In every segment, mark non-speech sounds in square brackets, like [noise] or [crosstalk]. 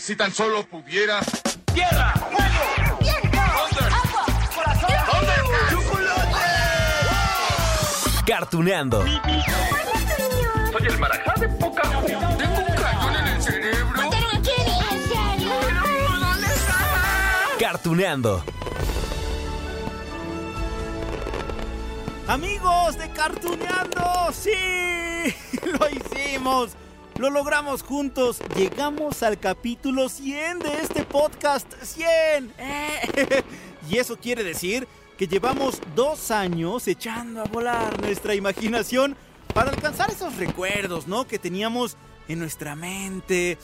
Si tan solo pudiera. ¡Tierra! ¡Fuego! ¡Viento! ¡Agua! ¡Corazón! Cartuneando. Soy el marajá de poca. Tengo un cañón en el cerebro. ¿Mataron a Kenny? ¿En serio? ¿Dónde está? Cartuneando. Amigos de Cartuneando, sí, [laughs] lo hicimos. Lo logramos juntos. Llegamos al capítulo 100 de este podcast. 100. Eh. [laughs] Y eso quiere decir que llevamos dos años echando a volar nuestra imaginación para alcanzar esos recuerdos, ¿no? Que teníamos en nuestra mente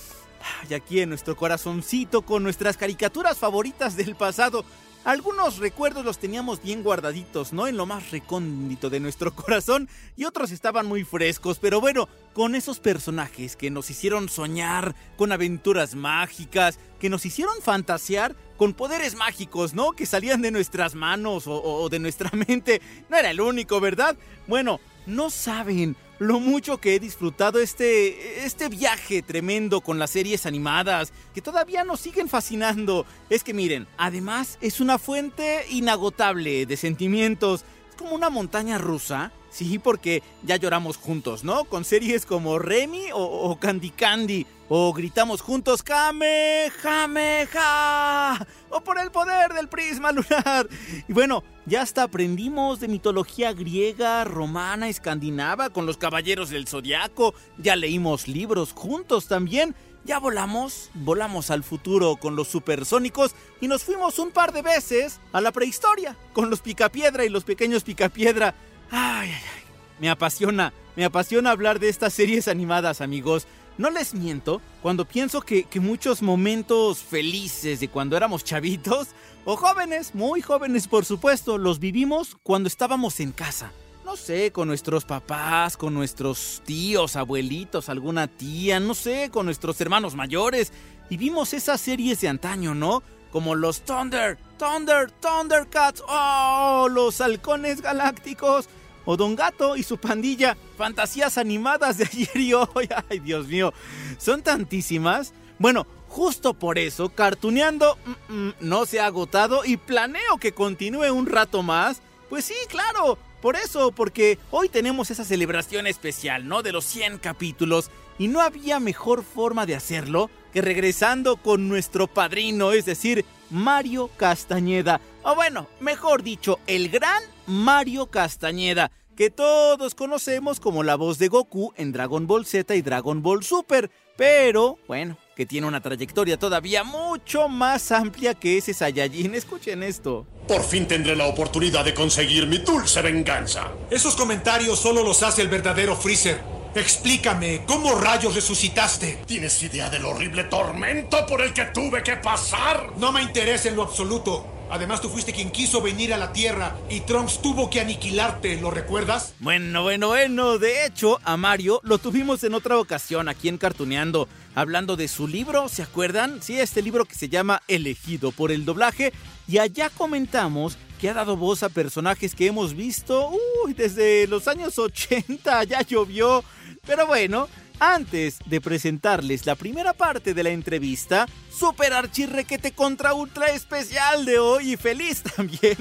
y aquí en nuestro corazoncito con nuestras caricaturas favoritas del pasado. Algunos recuerdos los teníamos bien guardaditos, ¿no? En lo más recóndito de nuestro [laughs] corazón y otros estaban muy frescos, pero bueno, con esos personajes que nos hicieron soñar con aventuras mágicas, que nos hicieron fantasear con poderes mágicos, ¿no? Que salían de nuestras manos o, de nuestra [laughs] mente. No era el único, ¿verdad? Bueno, no saben lo mucho que he disfrutado este, este viaje tremendo con las series animadas, que todavía nos siguen fascinando. Es que miren, además es una fuente inagotable de sentimientos. Como una montaña rusa. Sí, porque ya lloramos juntos, ¿no? Con series como Remy o, Candy Candy. O gritamos juntos Kame, Jame, Ja. O por el poder del prisma lunar. Y bueno, ya hasta aprendimos de mitología griega, romana, escandinava, con los caballeros del zodiaco. Ya leímos libros juntos también. Ya volamos, volamos al futuro con los supersónicos y nos fuimos un par de veces a la prehistoria con los picapiedra y los pequeños picapiedra. Ay, ay, ay. Me apasiona, me apasiona hablar de estas series animadas, amigos. No les miento cuando pienso que, que, muchos momentos felices de cuando éramos chavitos, o jóvenes, muy jóvenes por supuesto, los vivimos cuando estábamos en casa. No sé, con nuestros papás, con nuestros tíos, abuelitos, alguna tía, no sé, con nuestros hermanos mayores. Y vimos esas series de antaño, ¿no? Como los Thunder, Thunder, Thundercats, oh, los halcones galácticos o Don Gato y su pandilla, fantasías animadas de ayer y hoy. [laughs] Ay, Dios mío, son tantísimas. Bueno, justo por eso, cartuneando mm, mm, no se ha agotado y planeo que continúe un rato más. Pues sí, claro, por eso, porque hoy tenemos esa celebración especial, ¿no? De los 100 capítulos. Y no había mejor forma de hacerlo que regresando con nuestro padrino, es decir, Mario Castañeda. O bueno, mejor dicho, el gran Mario Castañeda, que todos conocemos como la voz de Goku en Dragon Ball Z y Dragon Ball Super, pero bueno, que tiene una trayectoria todavía mucho más amplia que ese Saiyajin. Escuchen esto. Por fin tendré la oportunidad de conseguir mi dulce venganza. Esos comentarios solo los hace el verdadero Freezer. Explícame, ¿cómo rayos resucitaste? ¿Tienes idea del horrible tormento por el que tuve que pasar? No me interesa en lo absoluto. Además, tú fuiste quien quiso venir a la Tierra y Trunks tuvo que aniquilarte, ¿lo recuerdas? Bueno, bueno, bueno. De hecho, a Mario lo tuvimos en otra ocasión aquí en Cartuneando, hablando de su libro, ¿se acuerdan? Sí, este libro que se llama Elegido por el doblaje. Y allá comentamos que ha dado voz a personajes que hemos visto uy, desde los años 80, [laughs] ya llovió. Pero bueno, antes de presentarles la primera parte de la entrevista, super archirrequete contra ultra especial de hoy y feliz [laughs] también,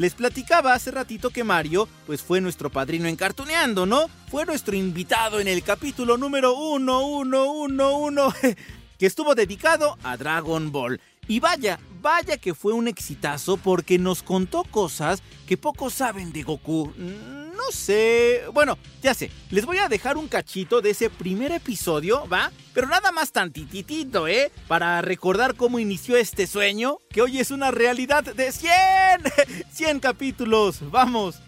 les platicaba hace ratito que Mario, pues fue nuestro padrino en Cartuneando, ¿no? Fue nuestro invitado en el capítulo número 1111, [laughs] que estuvo dedicado a Dragon Ball. Y vaya, vaya que fue un exitazo porque nos contó cosas que pocos saben de Goku. No sé. Bueno, ya sé. Les voy a dejar un cachito de ese primer episodio, ¿va? Pero nada más tantititito, ¿eh? Para recordar cómo inició este sueño, que hoy es una realidad de 100. 100 [laughs] capítulos. Vamos.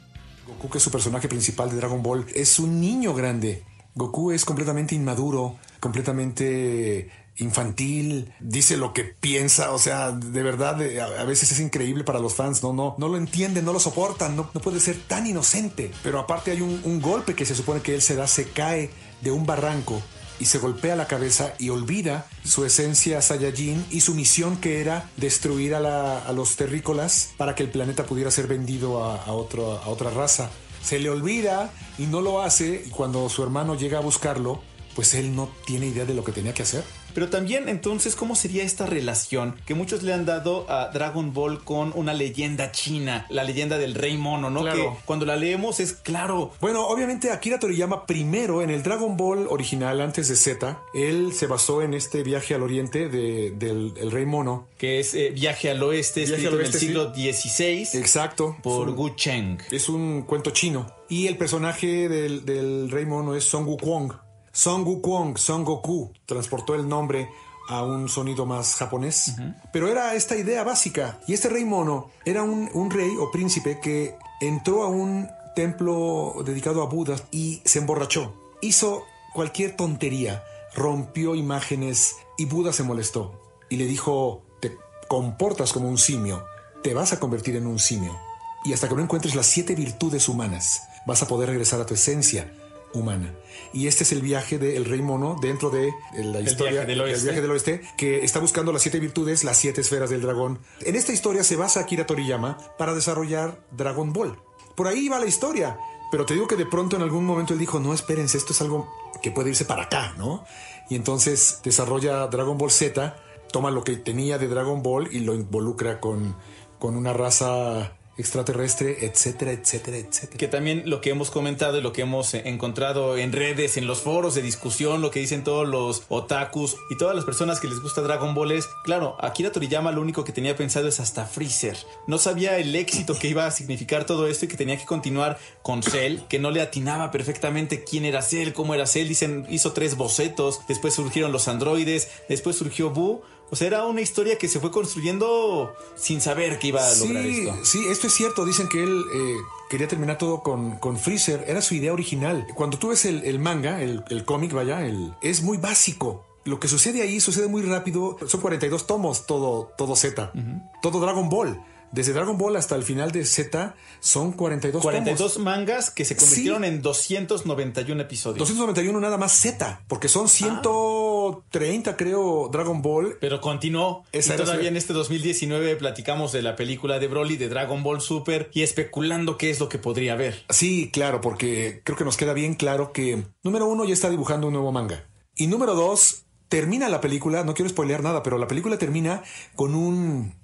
Goku, que es su personaje principal de Dragon Ball, es un niño grande. Goku es completamente inmaduro, completamente infantil, dice lo que piensa, o sea, de verdad, eh, a veces es increíble para los fans, no, no, no lo entienden, no lo soportan, no, no puede ser tan inocente. Pero aparte hay un, golpe que se supone que él se da, se cae de un barranco y se golpea la cabeza y olvida su esencia Saiyajin y su misión que era destruir a, la- a los terrícolas para que el planeta pudiera ser vendido a otro- a otra raza. Se le olvida y no lo hace y cuando su hermano llega a buscarlo, pues él no tiene idea de lo que tenía que hacer. Pero también, entonces, ¿cómo sería esta relación que muchos le han dado a Dragon Ball con una leyenda china, la leyenda del Rey Mono, ¿no? Claro. Que cuando la leemos es claro. Bueno, obviamente Akira Toriyama primero en el Dragon Ball original antes de Z, él se basó en este viaje al oriente de- del el Rey Mono. Que es eh, Viaje al Oeste, Viaje escrito al en el siglo XVI Exacto. por un- Gu Cheng. Es un cuento chino. Y el personaje del, del Rey Mono es Son Wukong. Son Wukong, Son Goku, transportó el nombre a un sonido más japonés. Pero era esta idea básica. Y este Rey Mono era un, un rey o príncipe que entró a un templo dedicado a Buda y se emborrachó. Hizo cualquier tontería, rompió imágenes y Buda se molestó. Y le dijo, te comportas como un simio, te vas a convertir en un simio. Y hasta que no encuentres las siete virtudes humanas, vas a poder regresar a tu esencia humana. Y este es el viaje del Rey Mono dentro de la historia viaje del oeste. viaje del oeste, que está buscando las siete virtudes, las siete esferas del dragón. En esta historia se basa Akira Toriyama para desarrollar Dragon Ball. Por ahí va la historia. Pero te digo que de pronto en algún momento él dijo, no, espérense, esto es algo que puede irse para acá, ¿no? Y entonces desarrolla Dragon Ball Z, toma lo que tenía de Dragon Ball y lo involucra con, con una raza extraterrestre, etcétera, etcétera, etcétera. Que también lo que hemos comentado y lo que hemos eh, encontrado en redes, en los foros de discusión, lo que dicen todos los otakus y todas las personas que les gusta Dragon Ball es, claro, Akira Toriyama lo único que tenía pensado es hasta Freezer. No sabía el éxito que iba a significar todo esto y que tenía que continuar con Cell, que no le atinaba perfectamente quién era Cell, cómo era Cell. Dicen, hizo tres bocetos, después surgieron los androides, después surgió Boo. O sea, era una historia que se fue construyendo sin saber que iba a lograr sí, esto. Sí, esto es cierto. Dicen que él eh, quería terminar todo con, con Freezer. Era su idea original. Cuando tú ves el, el manga, el, el cómic, vaya, el, es muy básico. Lo que sucede ahí sucede muy rápido. Son 42 tomos todo, todo Z. Todo Dragon Ball. Desde Dragon Ball hasta el final de Z son 42, 42 tomos. mangas que se convirtieron en 291 episodios. 291 nada más Z, porque son 130 creo Dragon Ball. Pero continuó. Esa y todavía en este 2019 platicamos de la película de Broly, de Dragon Ball Super, y especulando qué es lo que podría haber. Sí, claro, porque creo que nos queda bien claro que número uno ya está dibujando un nuevo manga. Y número dos, termina la película, no quiero spoilear nada, pero la película termina con un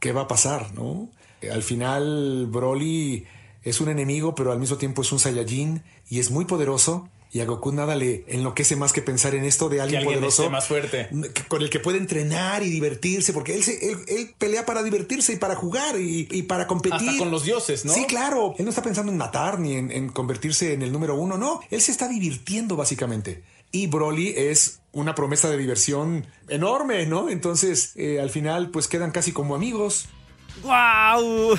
¿qué va a pasar? ¿No? Al final, Broly es un enemigo, pero al mismo tiempo es un Saiyajin y es muy poderoso. Y a Goku nada le enloquece más que pensar en esto de alguien, alguien poderoso. más fuerte. que- Con el que puede entrenar y divertirse, porque él, se- él, él pelea para divertirse y para jugar y, y para competir. Hasta con los dioses, ¿no? Sí, claro. Él no está pensando en matar ni en, en convertirse en el número uno, no. Él se está divirtiendo básicamente. Y Broly es una promesa de diversión enorme, ¿no? Entonces, eh, al final, pues quedan casi como amigos. ¡Guau!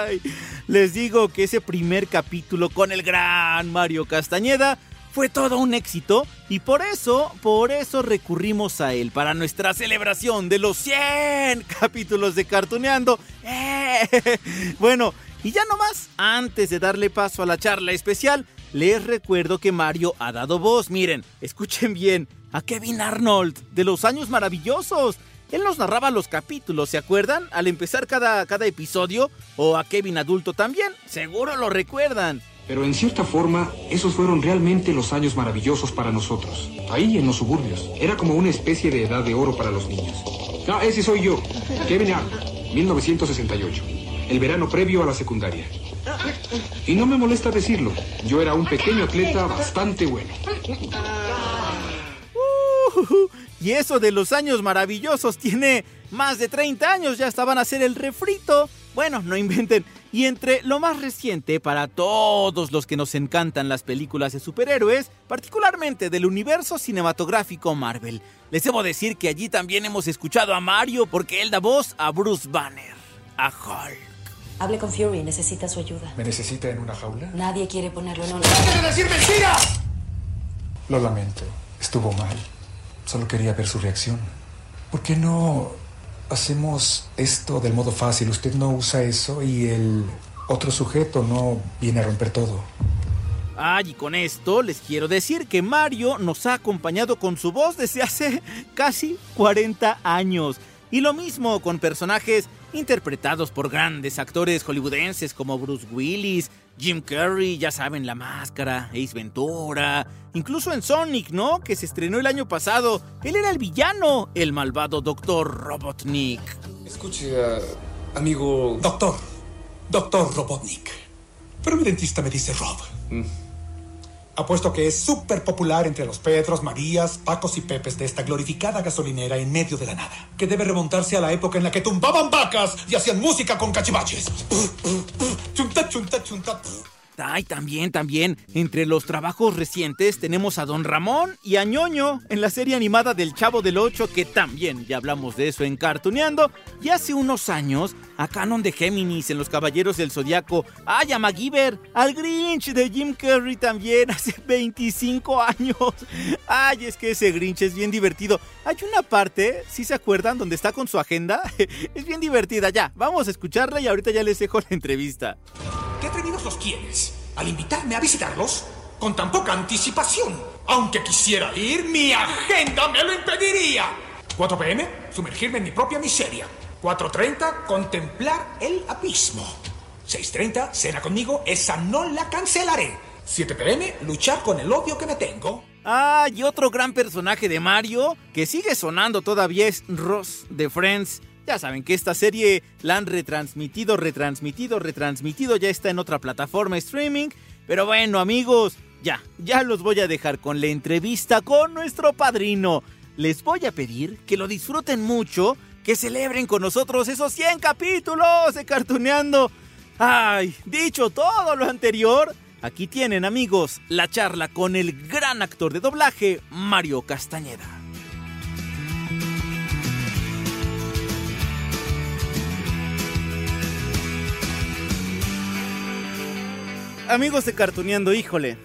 [laughs] Les digo que ese primer capítulo con el gran Mario Castañeda fue todo un éxito y por eso, por eso recurrimos a él para nuestra celebración de los 100 [laughs] capítulos de Cartuneando. ¡Eh! [laughs] Bueno, y ya nomás, antes de darle paso a la charla especial, les recuerdo que Mario ha dado voz, miren, escuchen bien, a Kevin Arnold de los años maravillosos. Él nos narraba los capítulos, ¿se acuerdan? Al empezar cada, cada episodio, o a Kevin adulto también, seguro lo recuerdan. Pero en cierta forma, esos fueron realmente los años maravillosos para nosotros. Ahí en los suburbios. Era como una especie de edad de oro para los niños. Ah, ese soy yo, Kevin Arnold, 1968. El verano previo a la secundaria. Y no me molesta decirlo, yo era un pequeño atleta bastante bueno. Uh, y eso de los años maravillosos tiene más de 30 años, ya estaban a hacer el refrito. Bueno, no inventen. Y entre lo más reciente para todos los que nos encantan las películas de superhéroes, particularmente del universo cinematográfico Marvel, les debo decir que allí también hemos escuchado a Mario porque él da voz a Bruce Banner, a Hulk. Hable con Fury, necesita su ayuda. ¿Me necesita en una jaula? Nadie quiere ponerlo en un... ¡Deje de decir mentiras! Lo lamento. Estuvo mal. Solo quería ver su reacción. ¿Por qué no hacemos esto del modo fácil? Usted no usa eso y el otro sujeto no viene a romper todo. Ay, y con esto les quiero decir que Mario nos ha acompañado con su voz desde hace [laughs] casi 40 años. Y lo mismo con personajes interpretados por grandes actores hollywoodenses como Bruce Willis, Jim Carrey, ya saben, La Máscara, Ace Ventura, incluso en Sonic, ¿no? Que se estrenó el año pasado. Él era el villano, el malvado Doctor Robotnik. Escuche, uh, amigo... Doctor, Doctor Robotnik. Pero mi dentista me dice Rob. Mm. Apuesto que es súper popular entre los Pedros, Marías, Pacos y Pepes de esta glorificada gasolinera en medio de la nada, que debe remontarse a la época en la que tumbaban vacas y hacían música con cachivaches. Chunta, chunta, chunta. Ay, también, también. Entre los trabajos recientes tenemos a Don Ramón y a Ñoño en la serie animada del Chavo del Ocho, que también ya hablamos de eso en Cartuneando. Y hace unos años a Canon de Géminis en Los Caballeros del Zodiaco. Ay, a MacGyver, al Grinch de Jim Carrey también [laughs] hace 25 años. Ay, es que ese Grinch es bien divertido. Hay una parte, si se acuerdan, donde está con su agenda. [laughs] Es bien divertida. Ya, vamos a escucharla y ahorita ya les dejo la entrevista. ¿Qué atrevidos los quieres? Al invitarme a visitarlos con tan poca anticipación. Aunque quisiera ir, mi agenda me lo impediría. 4 pm, sumergirme en mi propia miseria. 4.30, contemplar el abismo. 6.30, cena conmigo, esa no la cancelaré. 7 pm, luchar con el odio que me tengo. Ah, y otro gran personaje de Mario que sigue sonando todavía es Ross de Friends. Ya saben que esta serie la han retransmitido, retransmitido, retransmitido, ya está en otra plataforma streaming. Pero bueno, amigos, ya, ya los voy a dejar con la entrevista con nuestro padrino. Les voy a pedir que lo disfruten mucho, que celebren con nosotros esos 100 capítulos de Cartuneando. Ay, dicho todo lo anterior, aquí tienen amigos la charla con el gran actor de doblaje, Mario Castañeda. amigos de Cartuneando, híjole.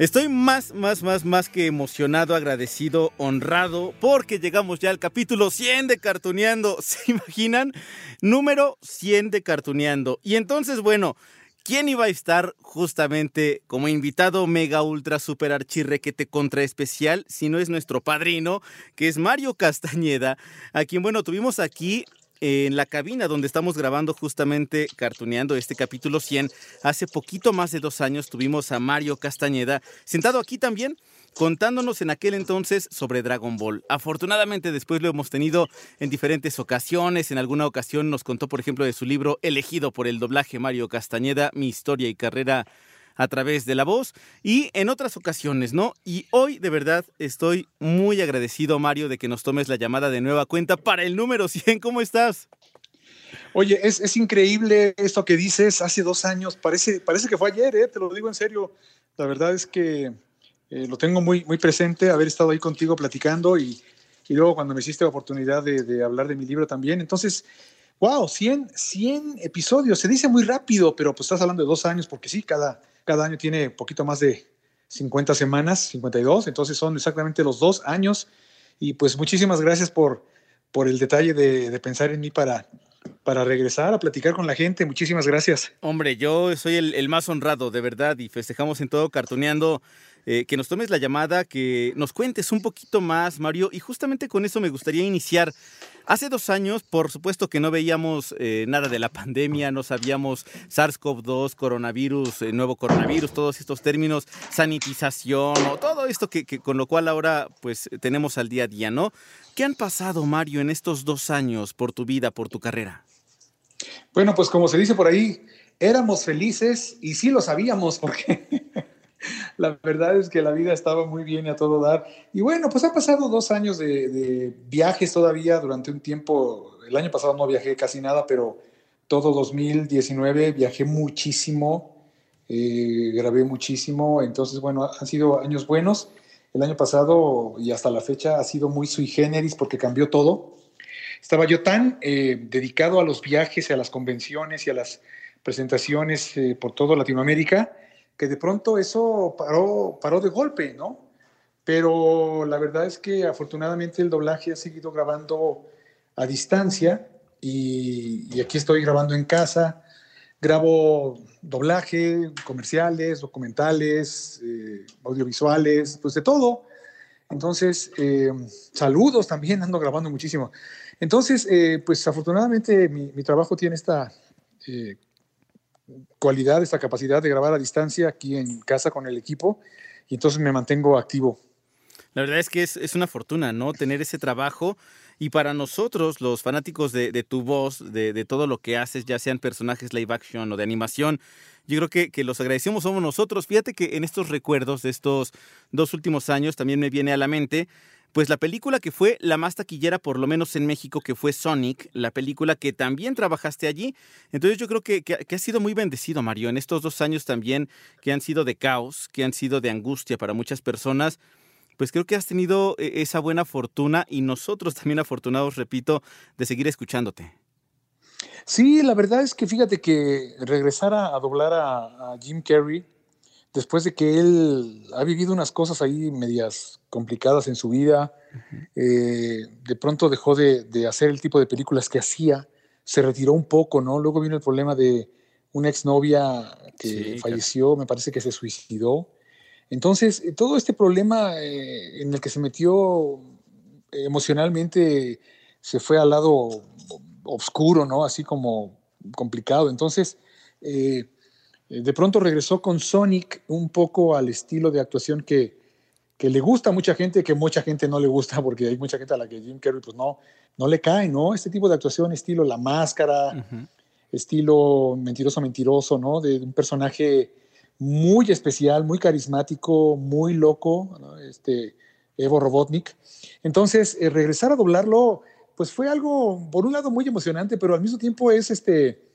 Estoy más, más, más, más que emocionado, agradecido, honrado, porque llegamos ya al capítulo 100 de Cartuneando. [laughs] ¿Se imaginan? Número 100 de Cartuneando. Y entonces, bueno, ¿quién iba a estar justamente como invitado mega ultra super archirrequete contra especial si no es nuestro padrino, que es Mario Castañeda, a quien, bueno, tuvimos aquí en la cabina donde estamos grabando justamente cartuneando este capítulo 100. Hace poquito más de dos años tuvimos a Mario Castañeda sentado aquí también contándonos en aquel entonces sobre Dragon Ball. Afortunadamente después lo hemos tenido en diferentes ocasiones. En alguna ocasión nos contó, por ejemplo, de su libro elegido por el doblaje Mario Castañeda, Mi historia y carrera a través de la voz y en otras ocasiones, ¿no? Y hoy de verdad estoy muy agradecido, Mario, de que nos tomes la llamada de nueva cuenta para el número 100. ¿Cómo estás? Oye, es, increíble esto que dices hace dos años. Parece, parece que fue ayer, ¿eh? te lo digo en serio. La verdad es que eh, lo tengo muy, muy presente, haber estado ahí contigo platicando y, y luego cuando me hiciste la oportunidad de, de, hablar de mi libro también. Entonces, wow, 100, 100 episodios. Se dice muy rápido, pero pues estás hablando de dos años porque sí, cada, cada año tiene poquito más de 50 semanas, 52, entonces son exactamente los dos años. Y pues muchísimas gracias por, por el detalle de, pensar en mí para, para regresar a platicar con la gente. Muchísimas gracias. Hombre, yo soy el, más honrado, de verdad, y festejamos en todo cartoneando. Eh, que nos tomes la llamada, que nos cuentes un poquito más, Mario, y justamente con eso me gustaría iniciar. Hace dos años, por supuesto que no veíamos eh, nada de la pandemia, no sabíamos SARS-CoV-2, coronavirus, eh, nuevo coronavirus, todos estos términos, sanitización o todo esto que, con lo cual ahora pues tenemos al día a día, ¿no? ¿Qué han pasado, Mario, en estos dos años por tu vida, por tu carrera? Bueno, pues como se dice por ahí, éramos felices y sí lo sabíamos porque la verdad es que la vida estaba muy bien y a todo dar. Y bueno, pues ha pasado dos años de, viajes todavía durante un tiempo. El año pasado no viajé casi nada, pero todo 2019 viajé muchísimo, eh, grabé muchísimo. Entonces, bueno, han sido años buenos. El año pasado y hasta la fecha ha sido muy sui generis porque cambió todo. Estaba yo tan eh, dedicado a los viajes a las convenciones y a las presentaciones eh, por toda Latinoamérica que de pronto eso paró, paró de golpe, ¿no? pero la verdad es que afortunadamente el doblaje ha seguido grabando a distancia y, aquí estoy grabando en casa. Grabo doblaje, comerciales, documentales, eh, audiovisuales, pues de todo. Entonces, eh, saludos también, [laughs] ando grabando muchísimo. Entonces, eh, pues afortunadamente mi, mi, trabajo tiene esta cualidad, esta capacidad de grabar a distancia aquí en casa con el equipo y entonces me mantengo activo. La verdad es que es, es una fortuna, ¿no? Tener ese trabajo y para nosotros, los fanáticos de, tu voz, de, de, todo lo que haces, ya sean personajes live action o de animación, yo creo que, que, los agradecemos somos nosotros. Fíjate que en estos recuerdos de estos dos últimos años también me viene a la mente, pues la película que fue la más taquillera, por lo menos en México, que fue Sonic, la película que también trabajaste allí. Entonces yo creo que, que, has sido muy bendecido, Mario, en estos dos años también que han sido de caos, que han sido de angustia para muchas personas pues creo que has tenido eh, esa buena fortuna y nosotros también afortunados, repito, de seguir escuchándote. Sí, la verdad es que fíjate que regresar a, doblar a, Jim Carrey, después de que él ha vivido unas cosas ahí medias complicadas en su vida, uh -huh. eh, de pronto dejó de, de, hacer el tipo de películas que hacía, se retiró un poco, ¿no? Luego vino el problema de una exnovia que sí, falleció, claro. me parece que se suicidó. Entonces, eh, todo este problema eh, en el que se metió emocionalmente se fue al lado oscuro, ¿no? Así como complicado. Entonces, eh, de pronto regresó con Sonic un poco al estilo de actuación que, que, le gusta a mucha gente, que mucha gente no le gusta, [laughs] porque hay mucha gente a la que Jim Carrey pues no, no le cae, ¿no? Este tipo de actuación, estilo La Máscara, uh -huh. estilo Mentiroso, Mentiroso, ¿no? De un personaje muy especial, muy carismático, muy loco, ¿no? este Evo Robotnik. Entonces, eh, regresar a doblarlo, pues fue algo, por un lado, muy emocionante, pero al mismo tiempo es este.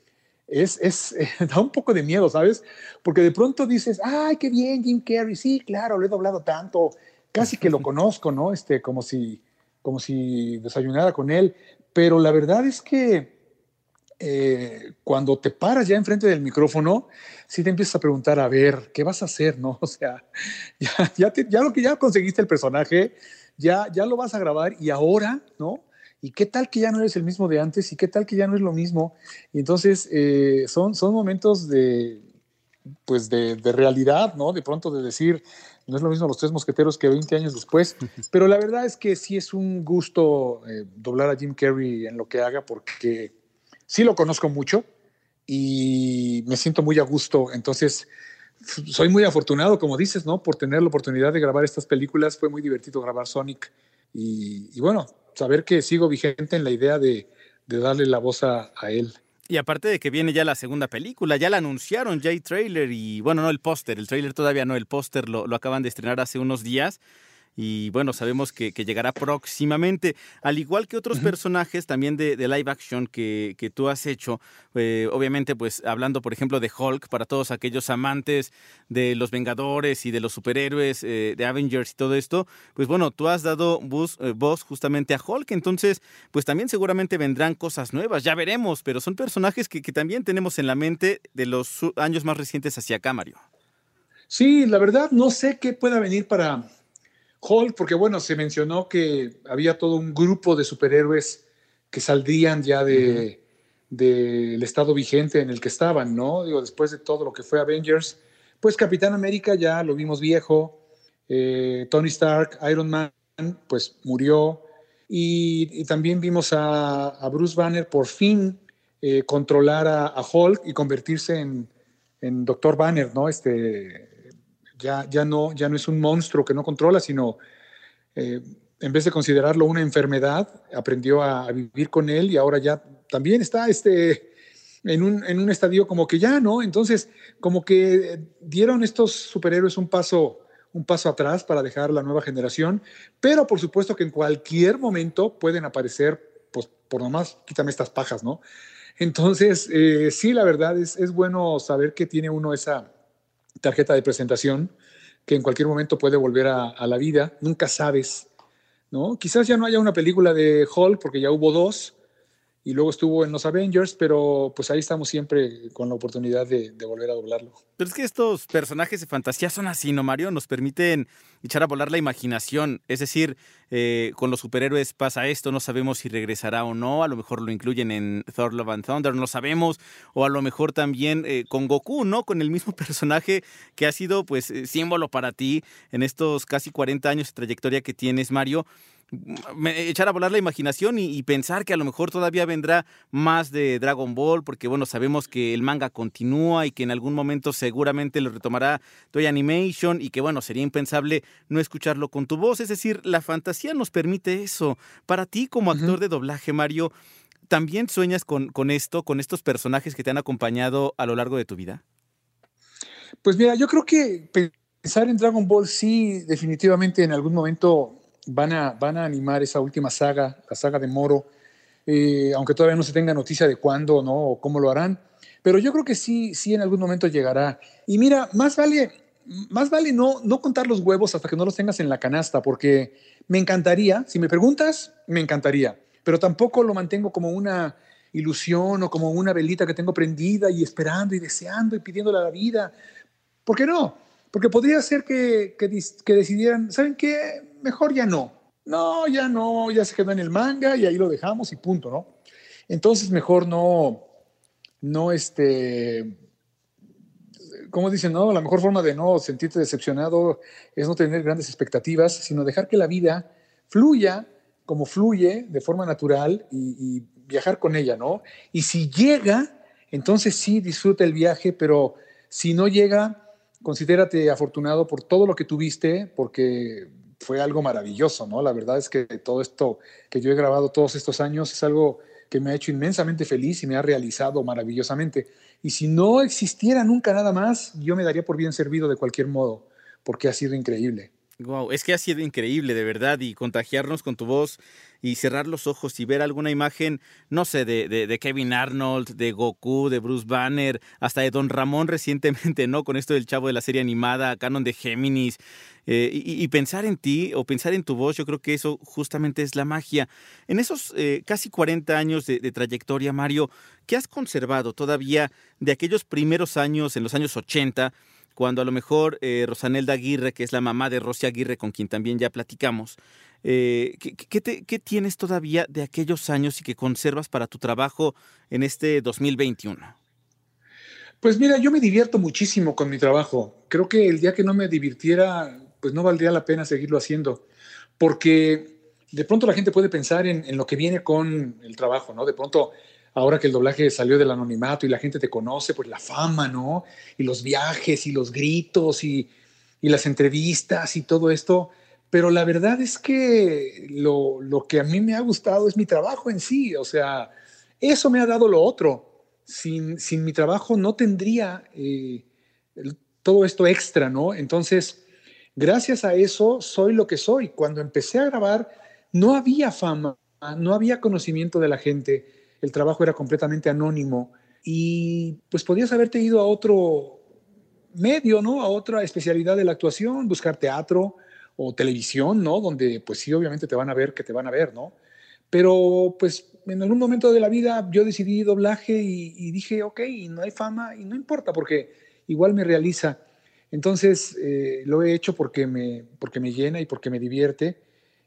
Es, es [laughs] eh, da un poco de miedo, ¿sabes? Porque de pronto dices, ay, qué bien, Jim Carrey, sí, claro, lo he doblado tanto, casi que lo [laughs] conozco, ¿no? Este, como si, como si desayunara con él. Pero la verdad es que eh, cuando te paras ya enfrente del micrófono, sí te empiezas a preguntar, a ver, ¿qué vas a hacer? ¿No? [laughs] O sea, ya, ya, te, ya lo que ya conseguiste el personaje, ya, ya lo vas a grabar y ahora, ¿no? ¿Y qué tal que ya no eres el mismo de antes? ¿Y qué tal que ya no es lo mismo? Y entonces eh, son, son momentos de, pues de, de, realidad, ¿no? De pronto de decir, no es lo mismo los tres mosqueteros que 20 años después, [laughs] pero la verdad es que sí es un gusto eh, doblar a Jim Carrey en lo que haga porque sí lo conozco mucho y me siento muy a gusto. Entonces, soy muy afortunado, como dices, ¿no? Por tener la oportunidad de grabar estas películas. Fue muy divertido grabar Sonic. Y, bueno, saber que sigo vigente en la idea de, de darle la voz a, a, él. Y aparte de que viene ya la segunda película, ya la anunciaron, ya hay trailer y bueno, no el póster, el trailer todavía no, el póster lo, lo acaban de estrenar hace unos días y bueno, sabemos que, que, llegará próximamente, al igual que otros uh -huh. personajes también de, de, live action que, que tú has hecho, eh, obviamente pues hablando por ejemplo de Hulk, para todos aquellos amantes de los Vengadores y de los superhéroes, eh, de Avengers y todo esto, pues bueno, tú has dado voz, eh, voz justamente a Hulk, entonces pues también seguramente vendrán cosas nuevas, ya veremos, pero son personajes que, que también tenemos en la mente de los años más recientes hacia acá, Mario. Sí, la verdad no sé qué pueda venir para Hulk, porque bueno, se mencionó que había todo un grupo de superhéroes que saldrían ya de, uh -huh. del estado vigente en el que estaban, ¿no? Digo, después de todo lo que fue Avengers, pues Capitán América ya lo vimos viejo, eh, Tony Stark, Iron Man, pues murió, y, y también vimos a, a, Bruce Banner por fin eh, controlar a, a, Hulk y convertirse en, en Doctor Banner, ¿no? Este, ya, ya, no, ya no es un monstruo que no controla, sino eh, en vez de considerarlo una enfermedad, aprendió a, vivir con él y ahora ya también está este, en, un, en un estadio como que ya, ¿no? Entonces, como que dieron estos superhéroes un paso, un paso atrás para dejar la nueva generación, pero por supuesto que en cualquier momento pueden aparecer, pues por nomás, quítame estas pajas, ¿no? Entonces, eh, sí, la verdad es, es bueno saber que tiene uno esa tarjeta de presentación que en cualquier momento puede volver a, la vida. Nunca sabes, ¿no? Quizás ya no haya una película de Hulk porque ya hubo dos y luego estuvo en los Avengers, pero pues ahí estamos siempre con la oportunidad de, volver a doblarlo. Pero es que estos personajes de fantasía son así, ¿no, Mario? Nos permiten echar a volar la imaginación. Es decir, eh, con los superhéroes pasa esto, no sabemos si regresará o no, a lo mejor lo incluyen en Thor Love and Thunder, no sabemos, o a lo mejor también eh, con Goku, ¿no? Con el mismo [laughs] personaje que ha sido pues eh, símbolo para ti en estos casi 40 años de trayectoria que tienes, Mario echar a volar la imaginación y, pensar que a lo mejor todavía vendrá más de Dragon Ball, porque bueno, sabemos que el manga continúa y que en algún momento seguramente lo retomará Toy Animation y que bueno, sería impensable no escucharlo con tu voz, es decir, la fantasía nos permite eso. Para ti como actor de doblaje, Mario, ¿también sueñas con, con esto, con estos personajes que te han acompañado a lo largo de tu vida? Pues mira, yo creo que pensar en Dragon Ball sí, definitivamente en algún momento van a, van a animar esa última saga, la saga de Moro, eh, aunque todavía no se tenga noticia de cuándo ¿no? o cómo lo harán. Pero yo creo que sí, sí en algún momento llegará. Y mira, más vale, más vale no, no contar los huevos hasta que no los tengas en la canasta, porque me encantaría, si me preguntas, me encantaría, pero tampoco lo mantengo como una ilusión o como una velita que tengo prendida y esperando y deseando y pidiéndole a la vida. ¿Por qué no? Porque podría ser que, que, que decidieran, ¿saben qué? Mejor ya no. No, ya no, ya se quedó en el manga y ahí lo dejamos y punto, ¿no? Entonces mejor no, no este, como dicen, no, la mejor forma de no sentirte decepcionado es no tener grandes expectativas, sino dejar que la vida fluya como fluye de forma natural y, y viajar con ella, ¿no? Y si llega, entonces sí disfruta el viaje, pero si no llega, considérate afortunado por todo lo que tuviste, porque fue algo maravilloso, ¿no? La verdad es que todo esto que yo he grabado todos estos años es algo que me ha hecho inmensamente feliz y me ha realizado maravillosamente. Y si no existiera nunca nada más, yo me daría por bien servido de cualquier modo, porque ha sido increíble. Wow, es que ha sido increíble, de verdad, y contagiarnos con tu voz y cerrar los ojos y ver alguna imagen, no sé, de, de, Kevin Arnold, de Goku, de Bruce Banner, hasta de Don Ramón recientemente, ¿no? Con esto del chavo de la serie animada, Canon de Géminis, eh, y, pensar en ti o pensar en tu voz, yo creo que eso justamente es la magia. En esos eh, casi 40 años de, trayectoria, Mario, ¿qué has conservado todavía de aquellos primeros años, en los años 80? cuando a lo mejor eh, Rosanelda Aguirre, que es la mamá de Rosy Aguirre, con quien también ya platicamos, eh, ¿qué, tienes todavía de aquellos años y que conservas para tu trabajo en este 2021? Pues mira, yo me divierto muchísimo con mi trabajo. Creo que el día que no me divirtiera, pues no valdría la pena seguirlo haciendo, porque de pronto la gente puede pensar en, en lo que viene con el trabajo, ¿no? De pronto ahora que el doblaje salió del anonimato y la gente te conoce, pues la fama, ¿no? Y los viajes y los gritos y, las entrevistas y todo esto. Pero la verdad es que lo, que a mí me ha gustado es mi trabajo en sí. O sea, eso me ha dado lo otro. Sin, mi trabajo no tendría eh, todo esto extra, ¿no? Entonces, gracias a eso soy lo que soy. Cuando empecé a grabar, no había fama, no había conocimiento de la gente el trabajo era completamente anónimo y pues podías haberte ido a otro medio, ¿no? A otra especialidad de la actuación, buscar teatro o televisión, ¿no? Donde pues sí, obviamente te van a ver, que te van a ver, ¿no? Pero pues en algún momento de la vida yo decidí doblaje y, dije, ok, no hay fama y no importa porque igual me realiza. Entonces eh, lo he hecho porque me, porque me llena y porque me divierte.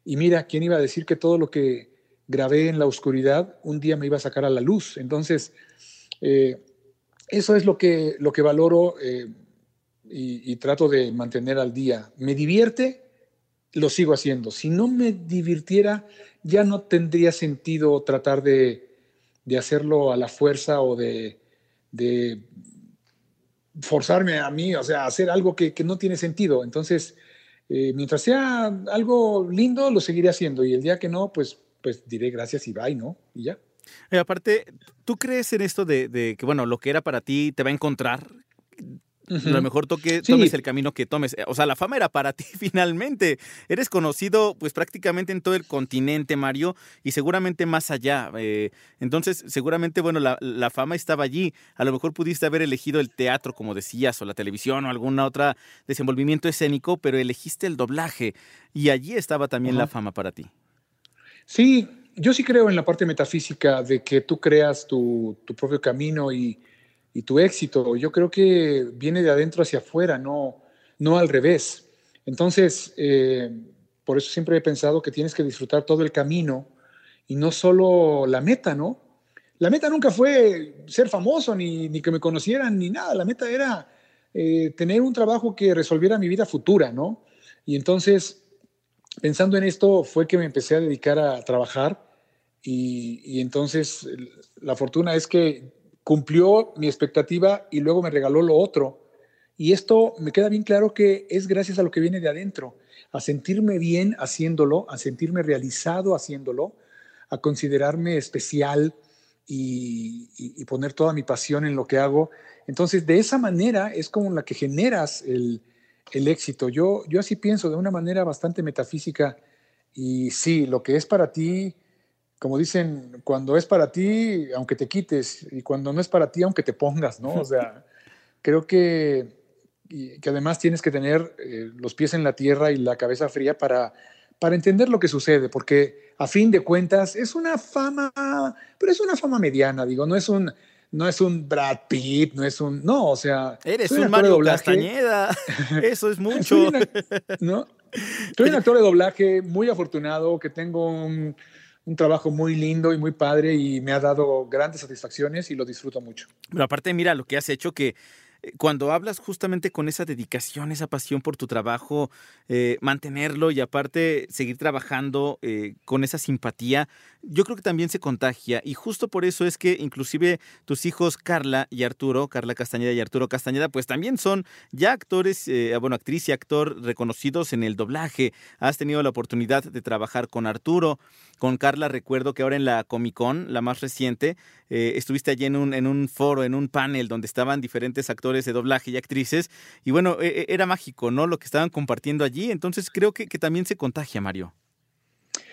Y mira, ¿quién iba a decir que todo lo que grabé en la oscuridad, un día me iba a sacar a la luz. Entonces, eh, eso es lo que, lo que valoro eh, y, trato de mantener al día. Me divierte, lo sigo haciendo. Si no me divirtiera, ya no tendría sentido tratar de, hacerlo a la fuerza o de, forzarme a mí, o sea, hacer algo que, no tiene sentido. Entonces, eh, mientras sea algo lindo, lo seguiré haciendo y el día que no, pues pues diré gracias y bye, ¿no? Y ya. Eh, aparte, ¿tú crees en esto de, que, bueno, lo que era para ti te va a encontrar? A lo mejor toque, tomes el camino que tomes. O sea, la fama era para [laughs] ti finalmente. Eres conocido pues prácticamente en todo el continente, Mario, y seguramente más allá. Eh, entonces, seguramente, bueno, la, la, fama estaba allí. A lo mejor pudiste haber elegido el teatro, como decías, o la televisión, o alguna otra desenvolvimiento escénico, pero elegiste el doblaje. Y allí estaba también la fama para ti. Sí, yo sí creo en la parte metafísica de que tú creas tu, tu propio camino y, y, tu éxito. Yo creo que viene de adentro hacia afuera, no, no al revés. Entonces, eh, por eso siempre he pensado que tienes que disfrutar todo el camino y no solo la meta, ¿no? La meta nunca fue ser famoso ni, ni que me conocieran ni nada. La meta era eh, tener un trabajo que resolviera mi vida futura, ¿no? Y entonces, pensando en esto, fue que me empecé a dedicar a trabajar y, y entonces la fortuna es que cumplió mi expectativa y luego me regaló lo otro. Y esto me queda bien claro que es gracias a lo que viene de adentro, a sentirme bien haciéndolo, a sentirme realizado haciéndolo, a considerarme especial y, poner toda mi pasión en lo que hago. Entonces, de esa manera es como la que generas el, el éxito. Yo, yo así pienso de una manera bastante metafísica. Y sí, lo que es para ti, como dicen, cuando es para ti, aunque te quites, y cuando no es para ti, aunque te pongas, ¿no? O sea, [laughs] creo que, que además tienes que tener eh, los pies en la tierra y la cabeza fría para, para entender lo que sucede, porque a fin de cuentas es una fama, pero es una fama mediana, digo, no es un no es un Brad Pitt, no es un. No, o sea. Eres un, Mario Castañeda. [laughs] Eso es mucho. una, ¿no? soy un actor de doblaje muy afortunado, que tengo un, un, trabajo muy lindo y muy padre y me ha dado grandes satisfacciones y lo disfruto mucho. Pero aparte, mira lo que has hecho que cuando hablas justamente con esa dedicación, esa pasión por tu trabajo, eh, mantenerlo y aparte seguir trabajando eh, con esa simpatía, yo creo que también se contagia. Y justo por eso es que inclusive tus hijos Carla y Arturo, Carla Castañeda y Arturo Castañeda, pues también son ya actores, eh, bueno, actriz y actor reconocidos en el doblaje. Has tenido la oportunidad de trabajar con Arturo. Con Carla recuerdo que ahora en la Comic Con, la más reciente, eh, estuviste allí en un, en un foro, en un panel donde estaban diferentes actores de doblaje y actrices. Y bueno, e, e, era mágico, ¿no? Lo que estaban compartiendo allí. Entonces creo que, que también se contagia, Mario.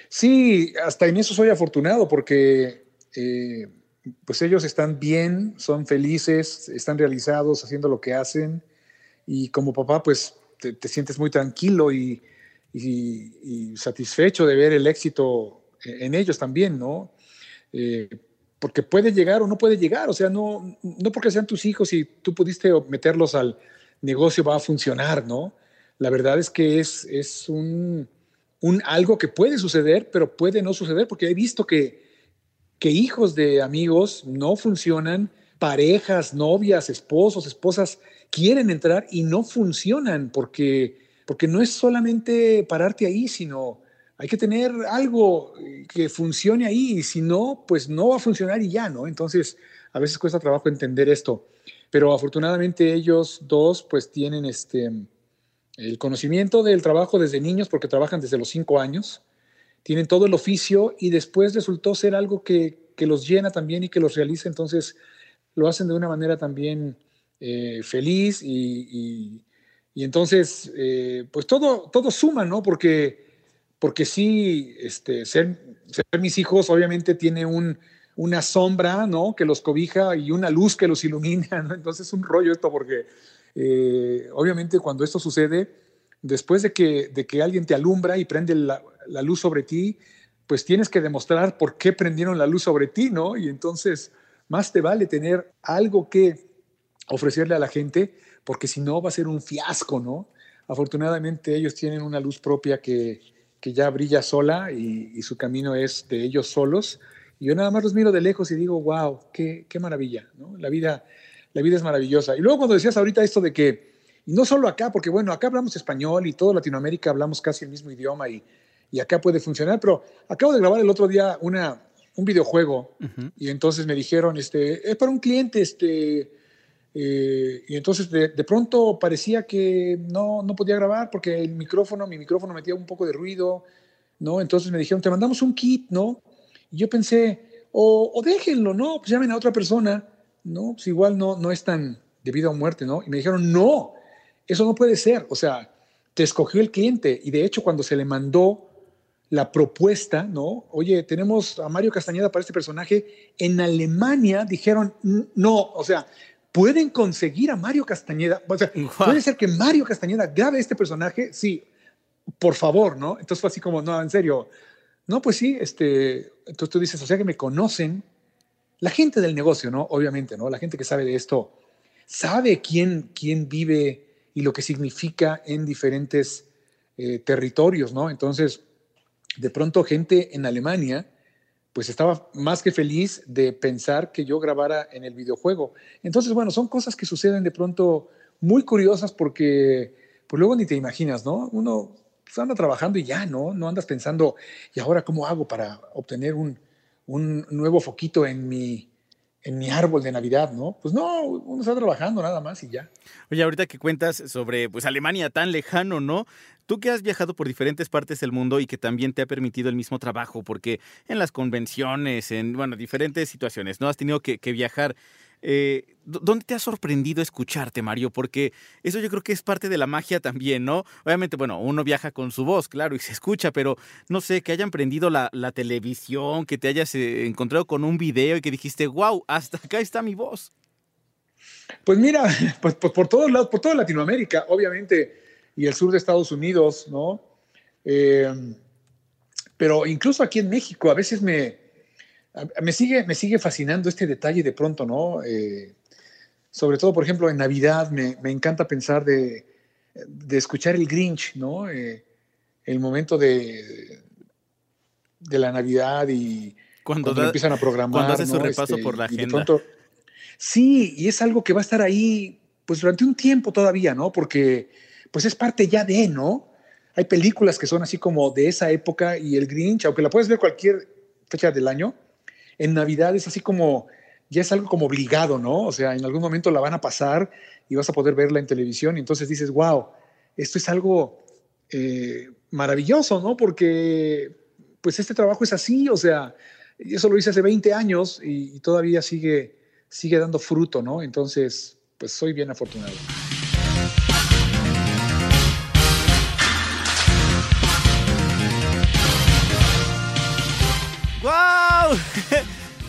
Sí, hasta en eso soy afortunado porque eh, pues ellos están bien, son felices, están realizados haciendo lo que hacen y como papá pues te, te sientes muy tranquilo y, satisfecho de ver el éxito en ellos también, ¿no? Eh, porque puede llegar o no puede llegar, o sea, no, no porque sean tus hijos y tú pudiste meterlos al negocio va a funcionar, ¿no? La verdad es que es, es un, un algo que puede suceder, pero puede no suceder, porque he visto que, que hijos de amigos no funcionan, parejas, novias, esposos, esposas quieren entrar y no funcionan porque, porque no es solamente pararte ahí, sino hay que tener algo que funcione ahí y si no, pues no va a funcionar y ya, ¿no? Entonces, a veces cuesta trabajo entender esto, pero afortunadamente ellos dos pues tienen este el conocimiento del trabajo desde niños, porque trabajan desde los cinco años, tienen todo el oficio y después resultó ser algo que, que los llena también y que los realiza, entonces lo hacen de una manera también eh, feliz y, y, y, entonces, eh, pues todo, todo suma, ¿no? Porque, porque sí, este, ser, mis hijos obviamente tiene un, una sombra, ¿no? Que los cobija y una luz que los ilumina. Entonces es un rollo esto porque eh, obviamente cuando esto sucede, después de que, de que alguien te alumbra y prende la, la, luz sobre ti, pues tienes que demostrar por qué prendieron la luz sobre ti, ¿no? Y entonces más te vale tener algo que ofrecerle a la gente, porque si no va a ser un fiasco, ¿no? Afortunadamente ellos tienen una luz propia que, que ya brilla sola y, y, su camino es de ellos solos. Y yo nada más los miro de lejos y digo, wow, qué, qué maravilla, ¿no? La vida la vida es maravillosa. Y luego cuando decías ahorita esto de que, y no solo acá, porque bueno, acá hablamos español y toda Latinoamérica hablamos casi el mismo idioma y, y acá puede funcionar, pero acabo de grabar el otro día una, un videojuego uh -huh. y entonces me dijeron, este, es para un cliente, este, eh, y entonces de, de, pronto parecía que no, no podía grabar porque el micrófono, mi micrófono metía un poco de ruido, ¿no? Entonces me dijeron, te mandamos un kit, ¿no? Y yo pensé, o, o déjenlo, ¿no? Pues llamen a otra persona no, pues igual no, no es tan debido a muerte, ¿no? Y me dijeron, no, eso no puede ser. O sea, te escogió el cliente y de hecho cuando se le mandó la propuesta, ¿no? Oye, tenemos a Mario Castañeda para este personaje, en Alemania dijeron, no, o sea, pueden conseguir a Mario Castañeda, o sea, puede ser que Mario Castañeda grabe este personaje, sí, por favor, ¿no? Entonces fue así como, no, en serio, no, pues sí, este, entonces tú dices, o sea que me conocen, la gente del negocio, ¿no? Obviamente, ¿no? La gente que sabe de esto, sabe quién, quién vive y lo que significa en diferentes eh, territorios, ¿no? Entonces, de pronto gente en Alemania, pues estaba más que feliz de pensar que yo grabara en el videojuego. Entonces, bueno, son cosas que suceden de pronto muy curiosas porque, pues luego ni te imaginas, ¿no? Uno pues, anda trabajando y ya, ¿no? No andas pensando, ¿y ahora cómo hago para obtener un, un nuevo foquito en mi, en mi árbol de Navidad, ¿no? Pues no, uno está trabajando nada más y ya. Oye, ahorita que cuentas sobre pues Alemania tan lejano, ¿no? Tú que has viajado por diferentes partes del mundo y que también te ha permitido el mismo trabajo, porque en las convenciones, en bueno, diferentes situaciones, ¿no? Has tenido que, que viajar. Eh, ¿Dónde te ha sorprendido escucharte, Mario? Porque eso yo creo que es parte de la magia también, ¿no? Obviamente, bueno, uno viaja con su voz, claro, y se escucha, pero no sé, que hayan prendido la, televisión, que te hayas eh, encontrado con un video y que dijiste, wow, hasta acá está mi voz. Pues mira, [laughs] pues, pues por todos lados, por toda Latinoamérica, obviamente, y el sur de Estados Unidos, ¿no? Eh, pero incluso aquí en México, a veces me, me sigue, me sigue fascinando este detalle de pronto, ¿no? Eh, sobre todo, por ejemplo, en Navidad me, me encanta pensar de, de, escuchar el Grinch, ¿no? Eh, el momento de, de la Navidad y cuando, cuando empiezan a programar. Cuando hace su ¿no? repaso Este, por la de agenda. pronto- sí, y es algo que va a estar ahí pues durante un tiempo todavía, ¿no? Porque pues es parte ya de, ¿no? Hay películas que son así como de esa época y el Grinch, aunque la puedes ver cualquier fecha del año, en Navidad es así como, ya es algo como obligado, ¿no? O sea, en algún momento la van a pasar y vas a poder verla en televisión y entonces dices, wow, esto es algo eh, maravilloso, ¿no? Porque pues este trabajo es así, o sea, eso lo hice hace 20 años y, y todavía sigue, sigue dando fruto, ¿no? Entonces, pues soy bien afortunado.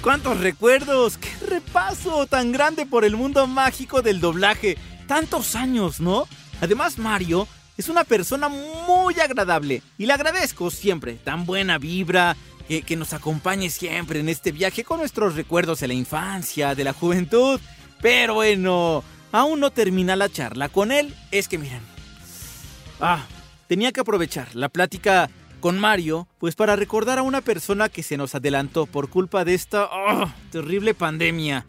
¡Cuántos recuerdos! ¡Qué repaso tan grande por el mundo mágico del doblaje! Tantos años, ¿no? Además, Mario es una persona muy agradable y le agradezco siempre tan buena vibra, que, que nos acompañe siempre en este viaje con nuestros recuerdos de la infancia, de la juventud. Pero bueno, aún no termina la charla con él. Es que miren, Ah, tenía que aprovechar la plática con Mario, pues para recordar a una persona que se nos adelantó por culpa de esta ah, terrible pandemia.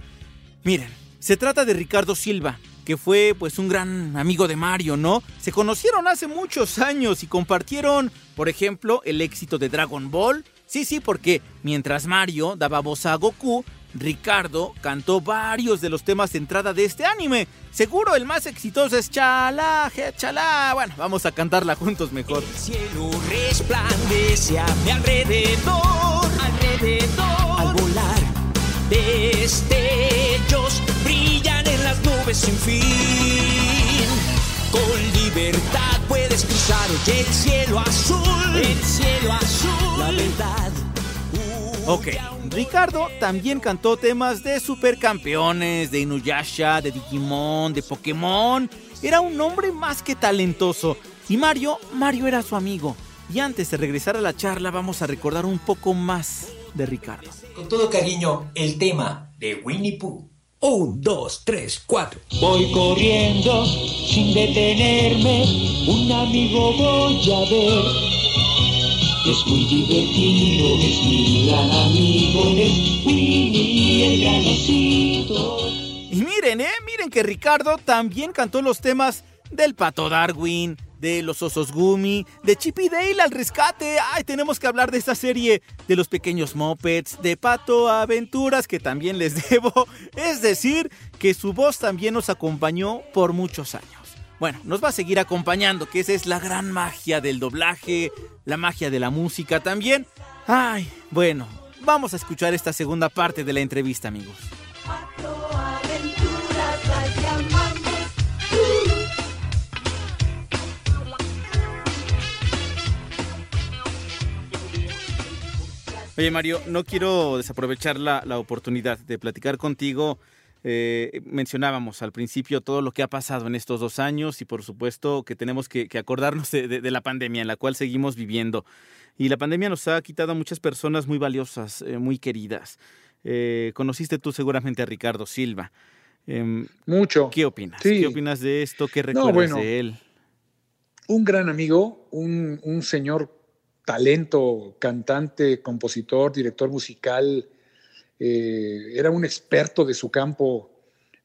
Miren, se trata de Ricardo Silva, que fue pues un gran amigo de Mario, ¿no? Se conocieron hace muchos años y compartieron, por ejemplo, el éxito de Dragon Ball. Sí, sí, porque mientras Mario daba voz a Goku, Ricardo cantó varios de los temas de entrada de este anime. Seguro el más exitoso es Chala, je, Chala. Bueno, vamos a cantarla juntos mejor. El cielo resplandece a mi alrededor, alrededor. Al volar, destellos brillan en las nubes sin fin. Con libertad puedes cruzar hoy el cielo azul, el cielo azul. La verdad. Ok, Ricardo también cantó temas de supercampeones, de Inuyasha, de Digimon, de Pokémon. Era un hombre más que talentoso. Y Mario, Mario era su amigo. Y antes de regresar a la charla vamos a recordar un poco más de Ricardo. Con todo cariño, el tema de Winnie Pooh. Un, dos, tres, cuatro. Voy corriendo sin detenerme, un amigo voy a ver. Es muy divertido, es mi gran es el. Y miren, eh, miren que Ricardo también cantó los temas del Pato Darwin, de los osos Gumi, de Chip y Dale al rescate. Ay, tenemos que hablar de esta serie de los pequeños mopeds, de Pato Aventuras, que también les [laughs] debo. Es decir, que su voz también nos acompañó por muchos años. Bueno, nos va a seguir acompañando, que esa es la gran magia del doblaje, la magia de la música también. Ay, bueno, vamos a escuchar esta segunda parte de la entrevista, amigos. Oye Mario, no quiero desaprovechar la, la, oportunidad de platicar contigo Eh, mencionábamos al principio todo lo que ha pasado en estos dos años y por supuesto que tenemos que, acordarnos de, la pandemia en la cual seguimos viviendo. Y la pandemia nos ha quitado a muchas personas muy valiosas, eh, muy queridas. Eh, conociste tú seguramente a Ricardo Silva. Em, Mucho. ¿Qué opinas? ¿Qué opinas de esto? ¿Qué recuerdas de él? Un gran amigo, un, un señor talento, cantante, compositor, director musical, eh, era un experto de su campo.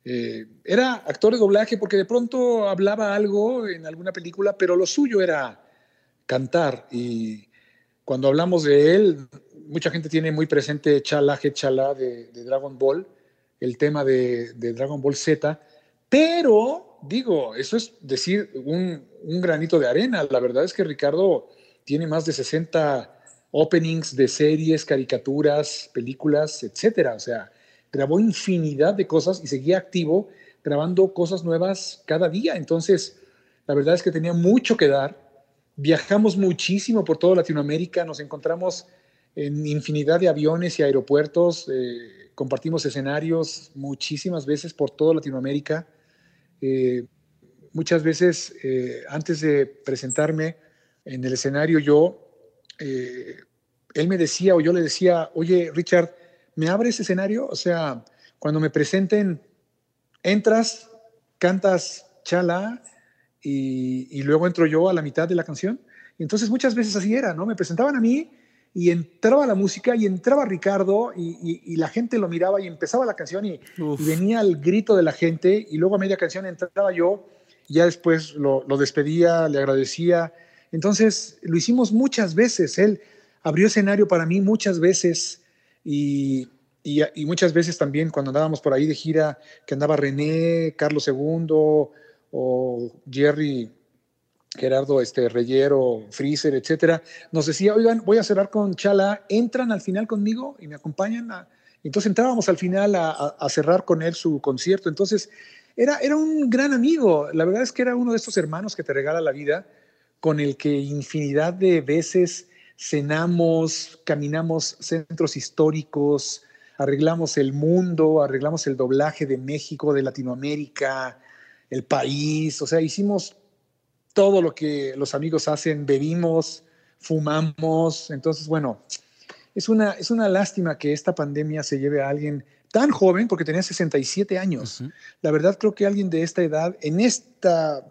Eh, era actor de doblaje porque de pronto hablaba algo en alguna película, pero lo suyo era cantar. Y cuando hablamos de él, mucha gente tiene muy presente Chala, Chala de, Dragon Ball, el tema de, Dragon Ball Z, pero digo, eso es decir un, un granito de arena. La verdad es que Ricardo tiene más de 60 openings de series, caricaturas, películas, etcétera. O sea, grabó infinidad de cosas y seguía activo grabando cosas nuevas cada día. Entonces, la verdad es que tenía mucho que dar. Viajamos muchísimo por toda Latinoamérica, nos encontramos en infinidad de aviones y aeropuertos, eh, compartimos escenarios muchísimas veces por toda Latinoamérica. Eh, muchas veces, eh, antes de presentarme, en el escenario yo, eh, él me decía o yo le decía, oye, Richard, ¿me abre ese escenario? O sea, cuando me presenten, entras, cantas chala y, luego entro yo a la mitad de la canción. Y entonces muchas veces así era, ¿no? Me presentaban a mí y entraba la música y entraba Ricardo y, la gente lo miraba y empezaba la canción y, venía el grito de la gente y luego a media canción entraba yo y ya después lo, lo despedía, le agradecía entonces, lo hicimos muchas veces. Él abrió escenario para mí muchas veces y, muchas veces también cuando andábamos por ahí de gira, que andaba René, Carlos II o Jerry, Gerardo este, Reyero, Freezer, etcétera, nos decía, oigan, voy a cerrar con Chala, entran al final conmigo y me acompañan. Entonces entrábamos al final a, cerrar con él su concierto. Entonces, era, era un gran amigo. La verdad es que era uno de estos hermanos que te regala la vida con el que infinidad de veces cenamos, caminamos centros históricos, arreglamos el mundo, arreglamos el doblaje de México, de Latinoamérica, el país, o sea, hicimos todo lo que los amigos hacen, bebimos, fumamos, entonces, bueno, es una, es una lástima que esta pandemia se lleve a alguien tan joven, porque tenía 67 años. La verdad creo que alguien de esta edad, en esta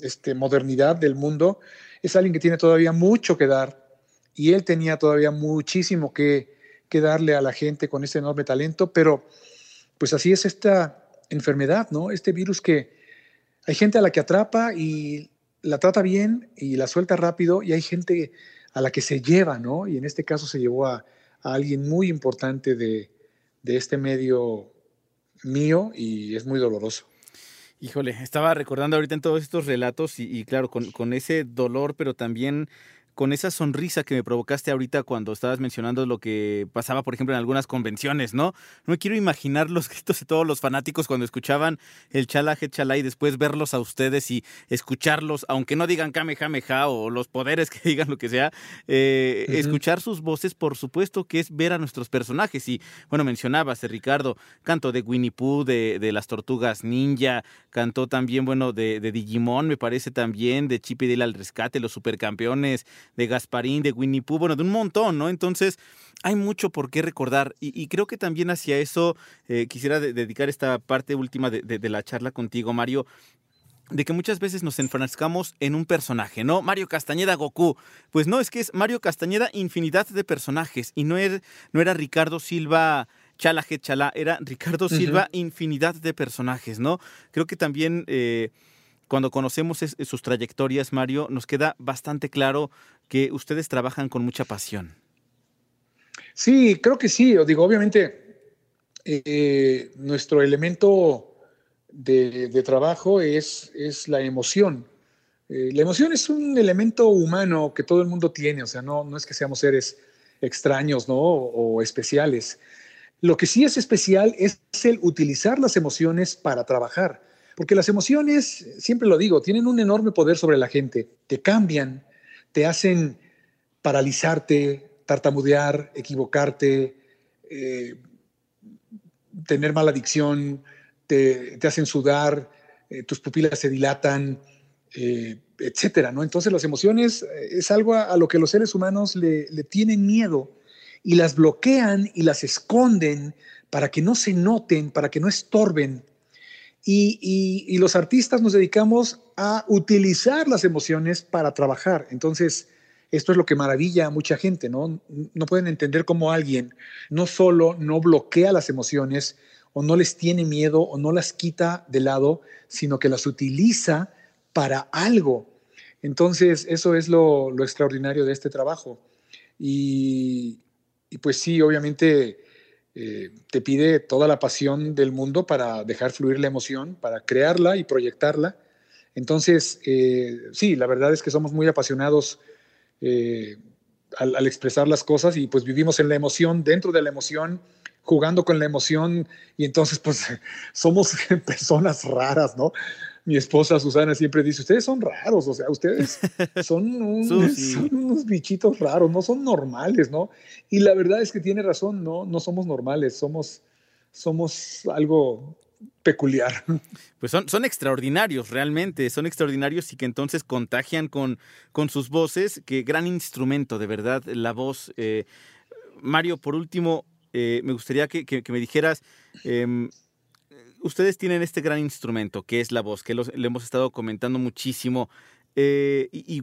este, modernidad del mundo, es alguien que tiene todavía mucho que dar y él tenía todavía muchísimo que, que darle a la gente con este enorme talento, pero pues así es esta enfermedad, ¿no? Este virus que hay gente a la que atrapa y la trata bien y la suelta rápido y hay gente a la que se lleva, ¿no? Y en este caso se llevó a, a alguien muy importante de, de este medio mío y es muy doloroso. Híjole, estaba recordando ahorita en todos estos relatos y, claro, con, con, ese dolor, pero también con esa sonrisa que me provocaste ahorita cuando estabas mencionando lo que pasaba, por ejemplo, en algunas convenciones, ¿no? No me quiero imaginar los gritos de todos los fanáticos cuando escuchaban el chalaje chalá y después verlos a ustedes y escucharlos, aunque no digan kamehameha o los poderes [laughs] que digan lo que sea, eh, escuchar sus voces, por supuesto que es ver a nuestros personajes. Y bueno, mencionabas, de Ricardo, canto de Winnie Pooh, de, de las tortugas ninja, cantó también, bueno, de, de Digimon, me parece también, de Chip y Dale al rescate, los supercampeones de Gasparín, de Winnie Pooh, bueno, de un montón, ¿no? Entonces, hay mucho por qué recordar y, creo que también hacia eso eh, quisiera dedicar esta parte última de, la charla contigo, Mario de que muchas veces nos enfrascamos en un personaje, ¿no? Mario Castañeda Goku. Pues no, es que es Mario Castañeda infinidad de personajes y no, era, no era Ricardo Silva Chala Chala, era Ricardo Silva infinidad de personajes, ¿no? Creo que también eh, cuando conocemos sus trayectorias, Mario, nos queda bastante claro que ustedes trabajan con mucha pasión. Sí, creo que sí. Digo, obviamente, eh, nuestro elemento de, trabajo es, es, la emoción. Eh, la emoción es un elemento humano que todo el mundo tiene, o sea, no, no es que seamos seres extraños ¿no? o especiales. Lo que sí es especial es el utilizar las emociones para trabajar. Porque las emociones, siempre lo digo, tienen un enorme poder sobre la gente. Te cambian, te hacen paralizarte, tartamudear, equivocarte, eh, tener mala adicción, te, te hacen sudar, eh, tus pupilas se dilatan, eh, etcétera, ¿no? Entonces las emociones eh, es algo a, lo que los seres humanos le, le, tienen miedo y las bloquean y las esconden para que no se noten, para que no estorben. Y, y, y los artistas nos dedicamos a utilizar las emociones para trabajar. Entonces, esto es lo que maravilla a mucha gente, ¿no? No pueden entender cómo alguien no solo no bloquea las emociones o no les tiene miedo o no las quita de lado, sino que las utiliza para algo. Entonces, eso es lo, lo extraordinario de este trabajo. Y, y pues sí, obviamente eh, te pide toda la pasión del mundo para dejar fluir la emoción, para crearla y proyectarla. Entonces, eh, sí, la verdad es que somos muy apasionados eh, al, al, expresar las cosas y pues vivimos en la emoción, dentro de la emoción, jugando con la emoción y entonces pues [laughs] somos [laughs] personas raras, ¿no? Mi esposa Susana siempre dice, ustedes son raros, o sea, ustedes [laughs] son, un, son unos bichitos raros, no son normales, ¿no? Y la verdad es que tiene razón, no, no somos normales, somos, somos algo peculiar. Pues son, son extraordinarios, realmente, son extraordinarios y que entonces contagian con, con sus voces, que gran instrumento, de verdad, la voz. Eh, Mario, por último, eh, me gustaría que, que, me dijeras, eh, ustedes tienen este gran instrumento, que es la voz, que los, le hemos estado comentando muchísimo, eh, y, y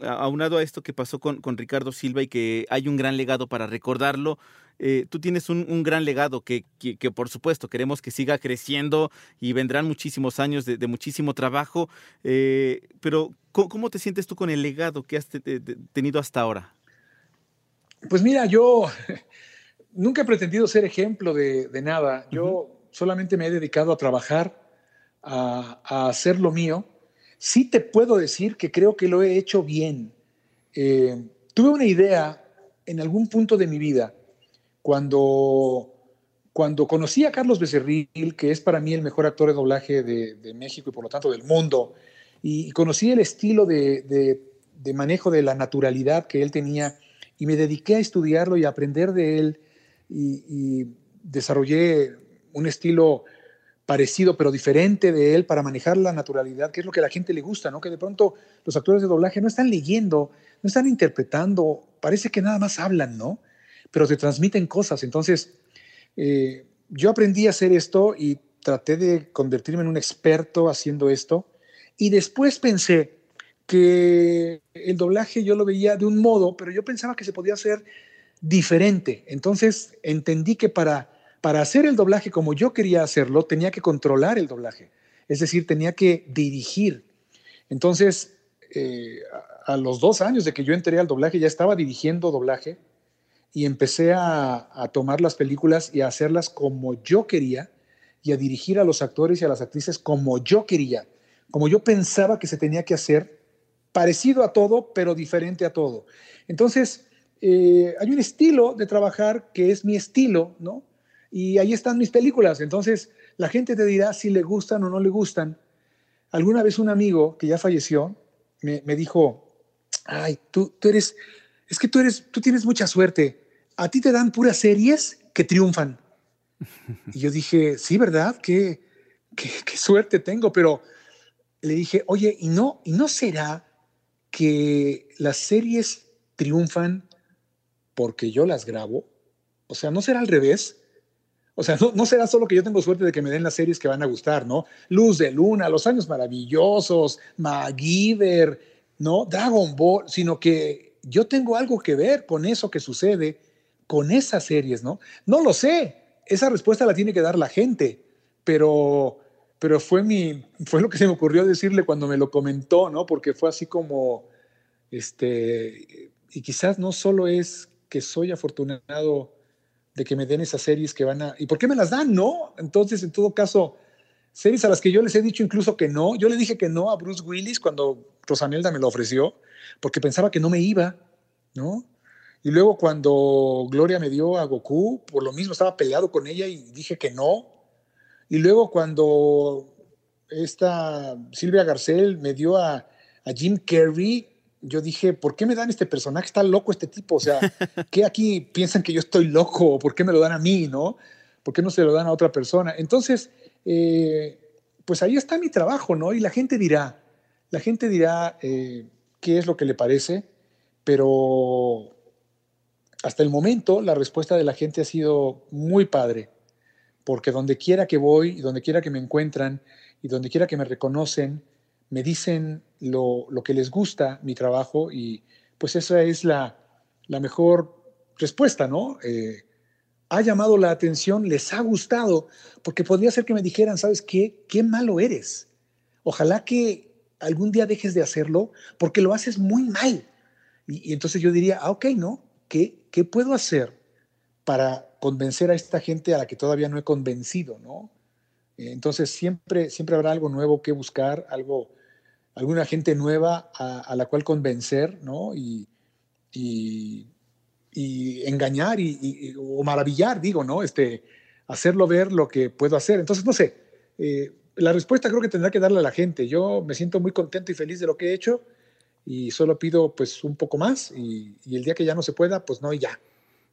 aunado a esto que pasó con, con, Ricardo Silva y que hay un gran legado para recordarlo, eh, tú tienes un, un gran legado que, que, que, por supuesto queremos que siga creciendo y vendrán muchísimos años de, de muchísimo trabajo, eh, pero ¿cómo, ¿cómo, te sientes tú con el legado que has te, te, tenido hasta ahora? Pues mira, yo [laughs] nunca he pretendido ser ejemplo de, de nada, yo uh -huh. solamente me he dedicado a trabajar, a, a hacer lo mío, sí te puedo decir que creo que lo he hecho bien. Eh, tuve una idea en algún punto de mi vida cuando, cuando conocí a Carlos Becerril, que es para mí el mejor actor de doblaje de, México y por lo tanto del mundo, y, y conocí el estilo de, de, de, manejo de la naturalidad que él tenía y me dediqué a estudiarlo y a aprender de él y, y desarrollé un estilo parecido pero diferente de él para manejar la naturalidad, que es lo que a la gente le gusta, ¿no? Que de pronto los actores de doblaje no están leyendo, no están interpretando, parece que nada más hablan, ¿no? Pero te transmiten cosas. Entonces, eh, yo aprendí a hacer esto y traté de convertirme en un experto haciendo esto. Y después pensé que el doblaje yo lo veía de un modo, pero yo pensaba que se podía hacer diferente. Entonces entendí que para para hacer el doblaje como yo quería hacerlo, tenía que controlar el doblaje, es decir, tenía que dirigir. Entonces, eh, a, los dos años de que yo entré al doblaje, ya estaba dirigiendo doblaje y empecé a, a, tomar las películas y a hacerlas como yo quería y a dirigir a los actores y a las actrices como yo quería, como yo pensaba que se tenía que hacer, parecido a todo, pero diferente a todo. Entonces, eh, hay un estilo de trabajar que es mi estilo, ¿no? y ahí están mis películas. Entonces, la gente te dirá si le gustan o no le gustan. Alguna vez un amigo que ya falleció me, me dijo, ay, tú, tú eres, es que tú eres, tú tienes mucha suerte. A ti te dan puras series que triunfan. [laughs] Y yo dije, sí, ¿verdad? Qué, qué, qué suerte tengo, pero le dije, oye, ¿y no, ¿y no será que las series triunfan porque yo las grabo? O sea, ¿no será al revés? O sea, no, no, será solo que yo tengo suerte de que me den las series que van a gustar, ¿no? Luz de Luna, Los Años Maravillosos, MacGyver, ¿no? Dragon Ball, sino que yo tengo algo que ver con eso que sucede con esas series, ¿no? No lo sé, esa respuesta la tiene que dar la gente, pero, pero fue, mi, fue lo que se me ocurrió decirle cuando me lo comentó, ¿no? Porque fue así como, este, y quizás no solo es que soy afortunado de que me den esas series que van a... ¿Y por qué me las dan? No. Entonces, en todo caso, series a las que yo les he dicho incluso que no. Yo le dije que no a Bruce Willis cuando Rosanelda me lo ofreció, porque pensaba que no me iba, ¿no? Y luego cuando Gloria me dio a Goku, por lo mismo estaba peleado con ella y dije que no. Y luego cuando esta Silvia Garcel me dio a, a Jim Carrey, yo dije, ¿por qué me dan este personaje? Está loco este tipo. O sea, [laughs] ¿qué aquí piensan que yo estoy loco? ¿Por qué me lo dan a mí? ¿No? ¿Por qué no se lo dan a otra persona? Entonces, eh, pues ahí está mi trabajo, ¿no? Y la gente dirá, la gente dirá eh, qué es lo que le parece, pero hasta el momento la respuesta de la gente ha sido muy padre, porque donde quiera que voy y donde quiera que me encuentran y donde quiera que me reconocen, me dicen lo, que les gusta mi trabajo y pues esa es la, mejor respuesta, ¿no? Eh, ha llamado la atención, les ha gustado, porque podría ser que me dijeran, ¿sabes qué? Qué malo eres. Ojalá que algún día dejes de hacerlo porque lo haces muy mal. Y, entonces yo diría, ah, ok, ¿no? ¿Qué, ¿Qué puedo hacer para convencer a esta gente a la que todavía no he convencido, ¿no? Entonces siempre, siempre habrá algo nuevo que buscar, algo, alguna gente nueva a, la cual convencer, ¿no? y, y engañar y, o maravillar, digo, ¿no? Este, hacerlo ver lo que puedo hacer. Entonces, no sé, eh, la respuesta creo que tendrá que darle a la gente. Yo me siento muy contento y feliz de lo que he hecho y solo pido pues un poco más y, y el día que ya no se pueda, pues no y ya.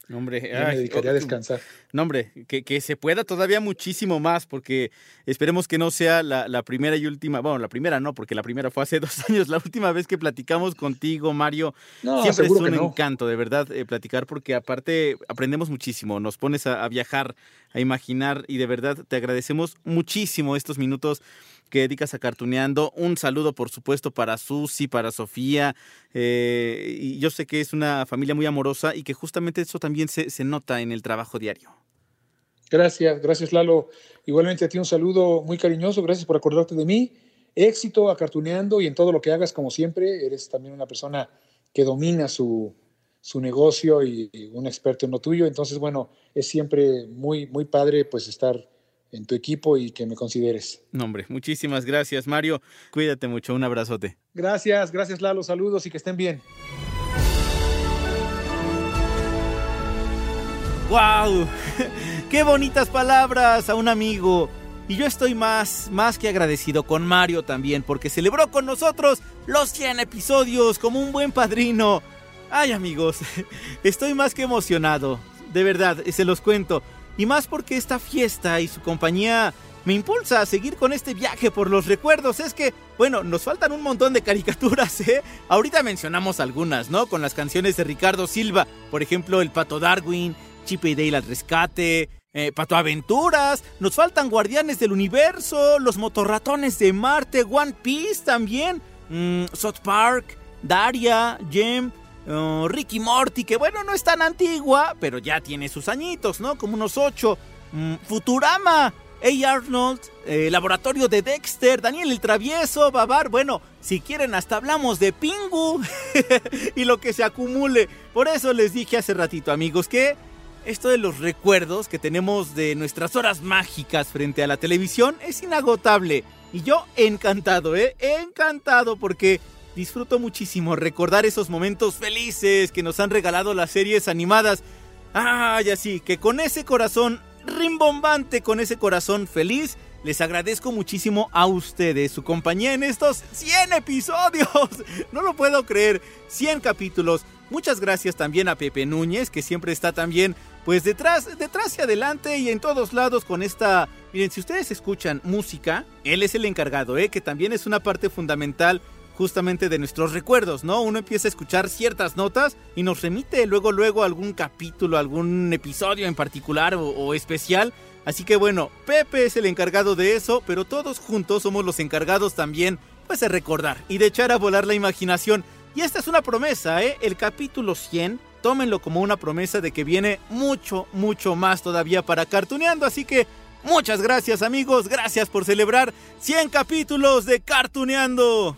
No, hombre, me dedicaría a descansar. No, hombre, que, se pueda todavía muchísimo más, porque esperemos que no sea la, primera y última. Bueno, la primera no, porque la primera fue hace [laughs] dos años. La última vez que platicamos contigo, Mario, siempre es un encanto, de verdad, eh, platicar, porque aparte aprendemos muchísimo. Nos pones a viajar, a imaginar, y de verdad te agradecemos muchísimo estos minutos que dedicas a Cartuneando. Un saludo, por supuesto, para Susi, para Sofía. Eh, y yo sé que es una familia muy amorosa y que justamente eso también se, se nota en el trabajo diario. Gracias, gracias Lalo. Igualmente a ti un saludo muy cariñoso, gracias por acordarte de mí. Éxito a Cartuneando y en todo lo que hagas, como siempre, eres también una persona que domina su, su negocio y, y un experto en lo tuyo. Entonces, bueno, es siempre muy, muy padre pues estar en tu equipo y que me consideres. No, hombre, muchísimas gracias, Mario. Cuídate mucho, un abrazote. Gracias, gracias, Lalo. Saludos y que estén bien. ¡Wow! [laughs] ¡Qué bonitas palabras a un amigo! Y yo estoy más, más que agradecido con Mario también, porque celebró con nosotros los 100 episodios como un buen padrino. Ay amigos, [laughs] estoy más que emocionado. De verdad, se los cuento. Y más porque esta fiesta y su compañía me impulsa a seguir con este viaje por los recuerdos. Es que, bueno, nos faltan un montón de caricaturas, [laughs] ¿eh? Ahorita mencionamos algunas, ¿no? Con las canciones de Ricardo Silva, por ejemplo, El Pato Darwin, Chip y Dale al rescate, eh, Pato Aventuras, nos faltan Guardianes del Universo, Los Motorratones de Marte, One Piece también, mm, South Park, Daria, Jem, Oh, Ricky Morty, que bueno, no es tan antigua, pero ya tiene sus añitos, ¿no? Como unos ocho. Mm, Futurama, A. Arnold, eh, Laboratorio de Dexter, Daniel el Travieso, Babar. Bueno, si quieren, hasta hablamos de Pingu [laughs] y lo que se acumule. Por eso les dije hace ratito, amigos, que esto de los recuerdos que tenemos de nuestras horas mágicas frente a la televisión es inagotable. Y yo encantado, ¿eh? Encantado porque disfruto muchísimo recordar esos momentos felices que nos han regalado las series animadas. Ay, así que con ese corazón rimbombante, con ese corazón feliz, les agradezco muchísimo a ustedes su compañía en estos 100 episodios. [laughs] No lo puedo creer, 100 capítulos. Muchas gracias también a Pepe Núñez, que siempre está también, pues detrás, detrás y adelante y en todos lados con esta... Miren, si ustedes escuchan música, él es el encargado, ¿eh? que también es una parte fundamental justamente de nuestros recuerdos, ¿no? Uno empieza a escuchar ciertas notas y nos remite luego, luego algún capítulo, algún episodio en particular o, especial. Así que bueno, Pepe es el encargado de eso, pero todos juntos somos los encargados también, pues de recordar y de echar a volar la imaginación. Y esta es una promesa, ¿eh? El capítulo 100, tómenlo como una promesa de que viene mucho, mucho más todavía para Cartuneando, así que muchas gracias amigos, gracias por celebrar 100 capítulos de Cartuneando.